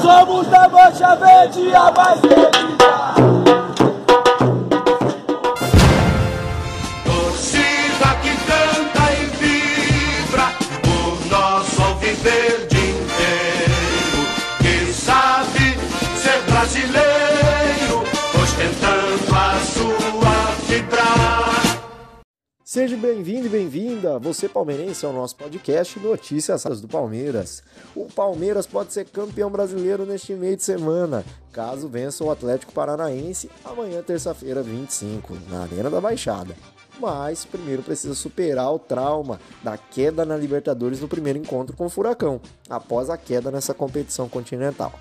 Somos da Mancha Verde, a mais Torcida que canta e vibra por nosso alviverde inteiro, que sabe ser brasileiro. Seja bem-vindo e bem-vinda, você palmeirense, ao nosso podcast Notícias do Palmeiras. O Palmeiras pode ser campeão brasileiro neste meio de semana, caso vença o Atlético Paranaense amanhã, terça-feira, 25, na Arena da Baixada. Mas primeiro precisa superar o trauma da queda na Libertadores no primeiro encontro com o Furacão, após a queda nessa competição continental.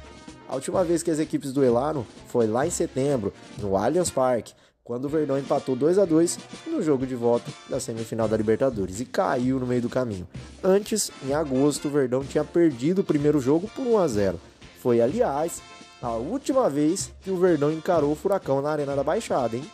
A última vez que as equipes duelaram foi lá em setembro, no Allianz Parque, quando o Verdão empatou 2 a 2 no jogo de volta da semifinal da Libertadores e caiu no meio do caminho. Antes, em agosto, o Verdão tinha perdido o primeiro jogo por 1 a 0. Foi, aliás, a última vez que o Verdão encarou o Furacão na Arena da Baixada, hein?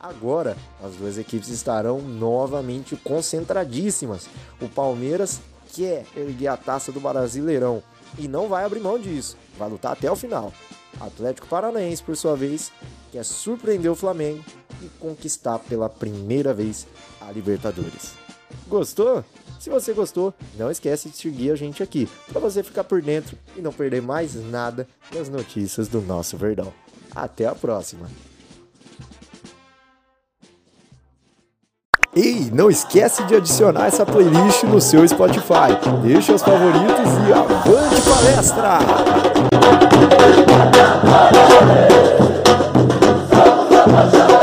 Agora, as duas equipes estarão novamente concentradíssimas. O Palmeiras quer erguer a taça do Brasileirão e não vai abrir mão disso. Vai lutar até o final. Atlético Paranaense, por sua vez, quer surpreender o Flamengo e conquistar pela primeira vez a Libertadores. Gostou? Se você gostou, não esquece de seguir a gente aqui para você ficar por dentro e não perder mais nada das notícias do nosso Verdão. Até a próxima! Ei, não esquece de adicionar essa playlist no seu Spotify. Deixe os favoritos e avante palestra! What's up?